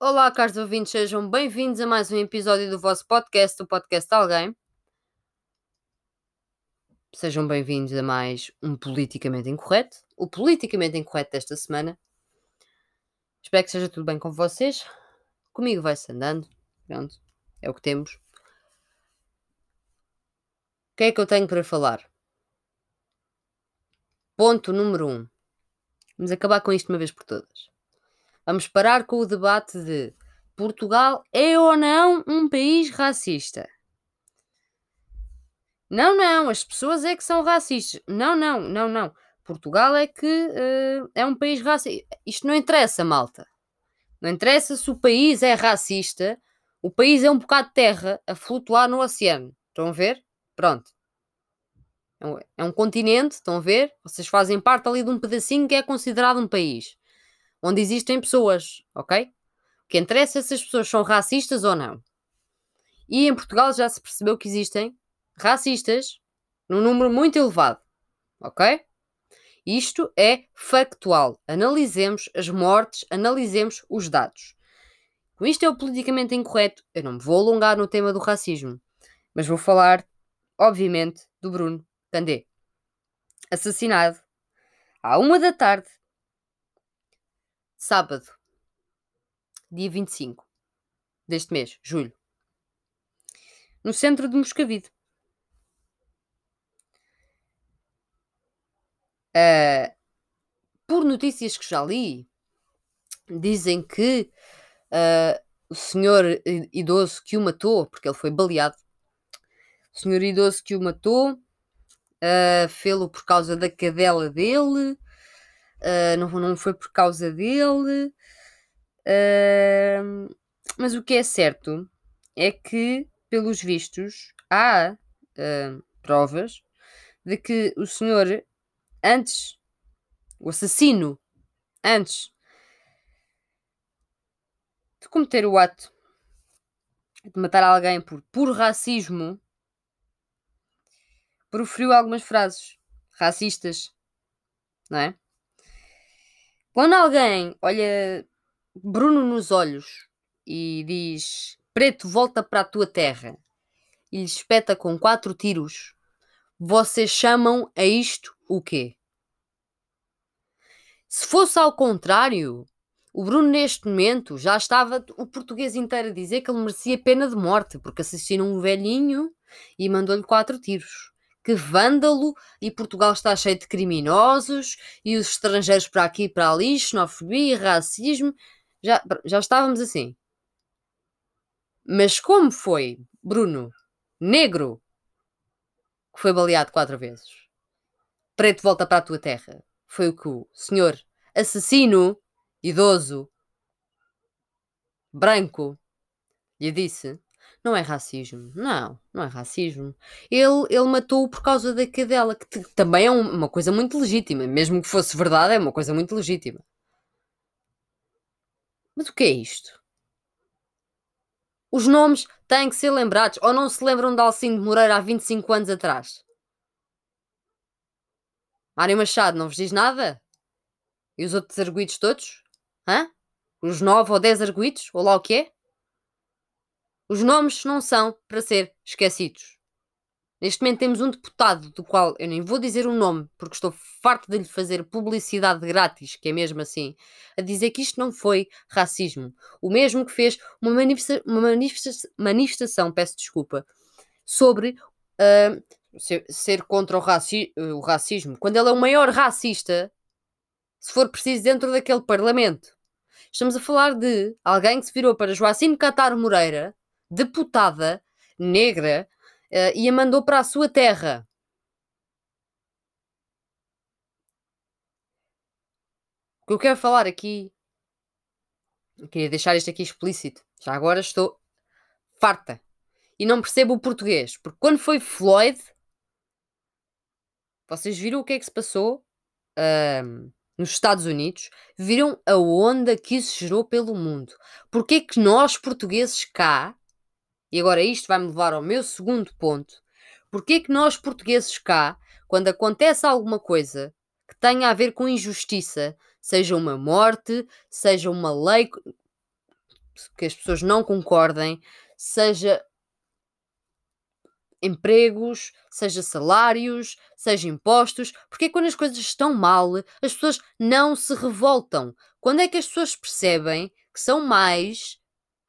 Olá, caros ouvintes, sejam bem-vindos a mais um episódio do vosso podcast, o Podcast Alguém. Sejam bem-vindos a mais um Politicamente Incorreto, o Politicamente Incorreto desta semana. Espero que seja tudo bem com vocês. Comigo vai-se andando. Pronto, é o que temos. O que é que eu tenho para falar? Ponto número 1. Um. Vamos acabar com isto uma vez por todas. Vamos parar com o debate de Portugal é ou não um país racista? Não, não, as pessoas é que são racistas. Não, não, não, não. Portugal é que uh, é um país racista. Isto não interessa, malta. Não interessa se o país é racista. O país é um bocado de terra a flutuar no oceano. Estão a ver? Pronto. É um, é um continente, estão a ver? Vocês fazem parte ali de um pedacinho que é considerado um país onde existem pessoas, ok? O que interessa é se as pessoas são racistas ou não. E em Portugal já se percebeu que existem racistas num número muito elevado, ok? Isto é factual. Analisemos as mortes, analisemos os dados. Com isto é o politicamente incorreto. Eu não me vou alongar no tema do racismo, mas vou falar, obviamente, do Bruno Candé. Assassinado à uma da tarde sábado, dia 25 deste mês, julho, no centro de Moscavide. Uh, por notícias que já li, dizem que uh, o senhor idoso que o matou, porque ele foi baleado, o senhor idoso que o matou, uh, fê-lo por causa da cadela dele, uh, não, não foi por causa dele. Uh, mas o que é certo é que, pelos vistos, há uh, provas de que o senhor, antes, o assassino, antes de cometer o ato de matar alguém por puro racismo, proferiu algumas frases racistas, não é? Quando alguém olha Bruno nos olhos e diz: Preto, volta para a tua terra, e lhe espeta com quatro tiros, vocês chamam a isto o quê? Se fosse ao contrário, o Bruno neste momento já estava o português inteiro a dizer que ele merecia pena de morte, porque assassinou um velhinho e mandou-lhe quatro tiros que vândalo e Portugal está cheio de criminosos e os estrangeiros para aqui para ali, xenofobia, racismo. Já, já estávamos assim. Mas como foi Bruno, negro, que foi baleado quatro vezes? Preto volta para a tua terra. Foi o que o senhor assassino, idoso, branco, lhe disse não é racismo. Não, não é racismo. Ele, ele matou-o por causa da cadela, que também é uma coisa muito legítima. Mesmo que fosse verdade, é uma coisa muito legítima. Mas o que é isto? Os nomes têm que ser lembrados. Ou não se lembram de Alcindo Moreira há 25 anos atrás? Mário Machado não vos diz nada? E os outros arguídos todos? Hã? Os 9 ou 10 arguídos? Ou lá o que é? Os nomes não são para ser esquecidos. Neste momento temos um deputado do qual eu nem vou dizer o nome, porque estou farto de lhe fazer publicidade grátis, que é mesmo assim, a dizer que isto não foi racismo. O mesmo que fez uma, manifesta uma manifesta manifestação, peço desculpa, sobre uh, ser, ser, contra o, raci o racismo, quando ele é o maior racista, se for preciso, dentro daquele parlamento. Estamos a falar de alguém que se virou para Joacim Catar Moreira deputada negra uh, e a mandou para a sua terra. O que eu quero falar aqui, queria deixar isto aqui explícito. Já agora estou farta e não percebo o português, porque quando foi Floyd, vocês viram o que é que se passou uh, nos Estados Unidos, viram a onda que isso gerou pelo mundo. Porque é que nós, portugueses cá, e agora isto vai-me levar ao meu segundo ponto. Porquê que nós portugueses cá, quando acontece alguma coisa que tenha a ver com injustiça, seja uma morte, seja uma lei, que as pessoas não concordem, seja empregos, seja salários, seja impostos, porque quando as coisas estão mal, as pessoas não se revoltam. Quando é que as pessoas percebem que são mais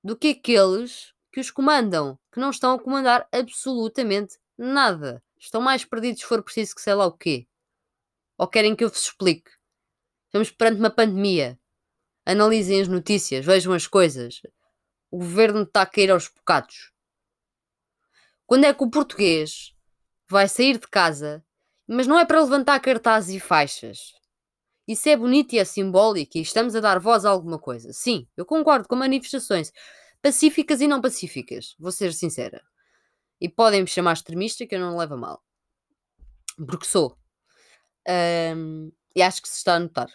do que aqueles que os comandam, que não estão a comandar absolutamente nada. Estão mais perdidos se for preciso que sei lá o quê. Ou querem que eu vos explique? Estamos perante uma pandemia. Analisem as notícias, vejam as coisas. O governo está a cair aos bocados. Quando é que o português vai sair de casa, mas não é para levantar cartazes e faixas? Isso é bonito e é simbólico e estamos a dar voz a alguma coisa. Sim, eu concordo com manifestações pacíficas e não pacíficas, vou ser sincera. E podem me chamar extremista que eu não levo a mal. Porque sou. Um, e acho que se está a notar.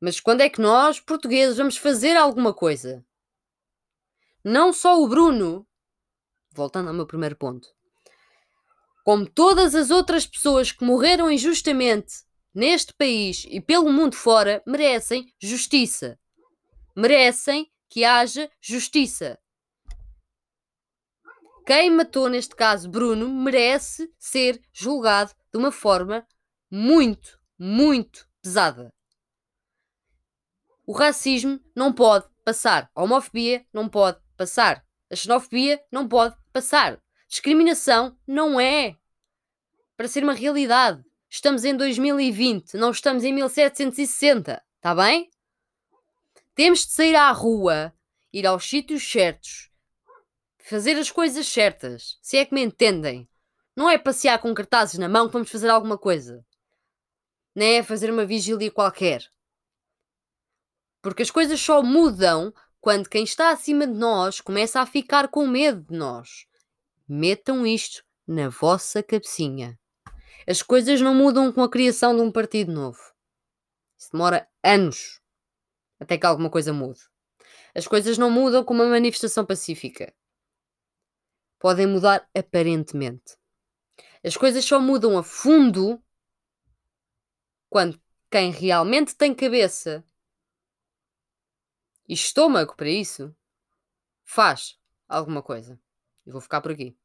Mas quando é que nós, portugueses, vamos fazer alguma coisa? Não só o Bruno, voltando ao meu primeiro ponto, como todas as outras pessoas que morreram injustamente neste país e pelo mundo fora, merecem justiça. Merecem que haja justiça. Quem matou, neste caso Bruno, merece ser julgado de uma forma muito, muito pesada. O racismo não pode passar. A homofobia não pode passar. A xenofobia não pode passar. Discriminação não é para ser uma realidade. Estamos em 2020, não estamos em 1760, está bem? Temos de sair à rua, ir aos sítios certos, fazer as coisas certas, se é que me entendem. Não é passear com cartazes na mão que vamos fazer alguma coisa. Nem é fazer uma vigília qualquer. Porque as coisas só mudam quando quem está acima de nós começa a ficar com medo de nós. Metam isto na vossa cabecinha. As coisas não mudam com a criação de um partido novo. Isso demora anos até que alguma coisa mude. As coisas não mudam com uma manifestação pacífica. Podem mudar aparentemente. As coisas só mudam a fundo quando quem realmente tem cabeça e estômago para isso faz alguma coisa. E vou ficar por aqui.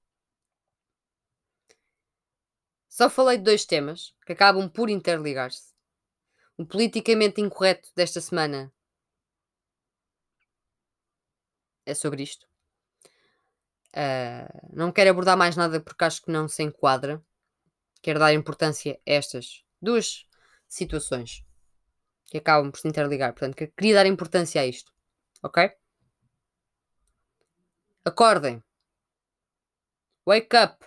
Só falei de dois temas que acabam por interligar-se. O politicamente incorreto desta semana é sobre isto. Uh, não quero abordar mais nada porque acho que não se enquadra. Quero dar importância a estas duas situações que acabam por se interligar. Portanto, queria dar importância a isto. Ok? Acordem. Wake up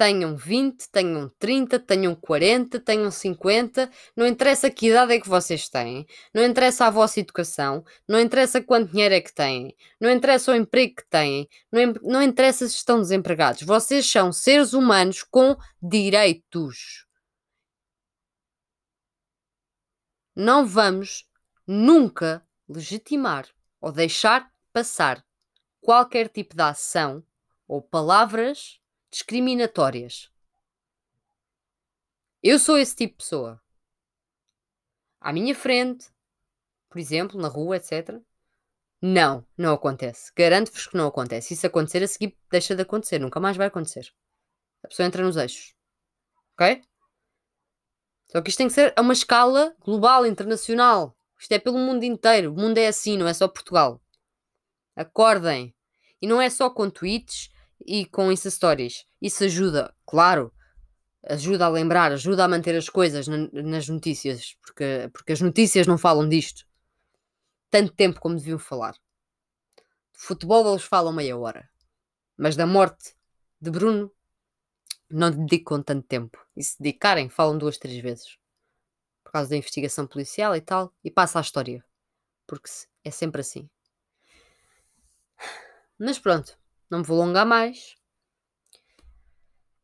tenham 20, tenham 30, tenham 40, tenham 50, não interessa que idade é que vocês têm, não interessa a vossa educação, não interessa quanto dinheiro é que têm, não interessa o emprego que têm, não, não interessa se estão desempregados. Vocês são seres humanos com direitos. Não vamos nunca legitimar ou deixar passar qualquer tipo de ação ou palavras discriminatórias. Eu sou esse tipo de pessoa. À minha frente, por exemplo, na rua, etc. Não, não acontece. Garanto-vos que não acontece. Se isso acontecer, a seguir deixa de acontecer. Nunca mais vai acontecer. A pessoa entra nos eixos. Ok? Só que isto tem que ser a uma escala global, internacional. Isto é pelo mundo inteiro. O mundo é assim, não é só Portugal. Acordem. E não é só com tweets e com Insta Stories. Isso ajuda, claro, ajuda a lembrar, ajuda a manter as coisas na, nas notícias, porque, porque as notícias não falam disto tanto tempo como deviam falar. De futebol eles falam meia hora, mas da morte de Bruno não dedicam tanto tempo. E se dedicarem, falam duas, três vezes. Por causa da investigação policial e tal, e passa a história. Porque é sempre assim. Mas pronto, não me vou alongar mais.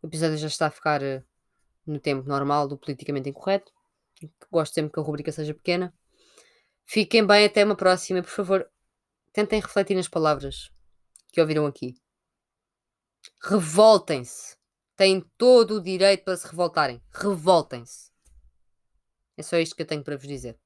O episódio já está a ficar eh, no tempo normal do politicamente incorreto. Gosto sempre que a rubrica seja pequena. Fiquem bem, até uma próxima. Por favor, tentem refletir nas palavras que ouviram aqui. Revoltem-se. Têm todo o direito para se revoltarem. Revoltem-se. É só isto que eu tenho para vos dizer.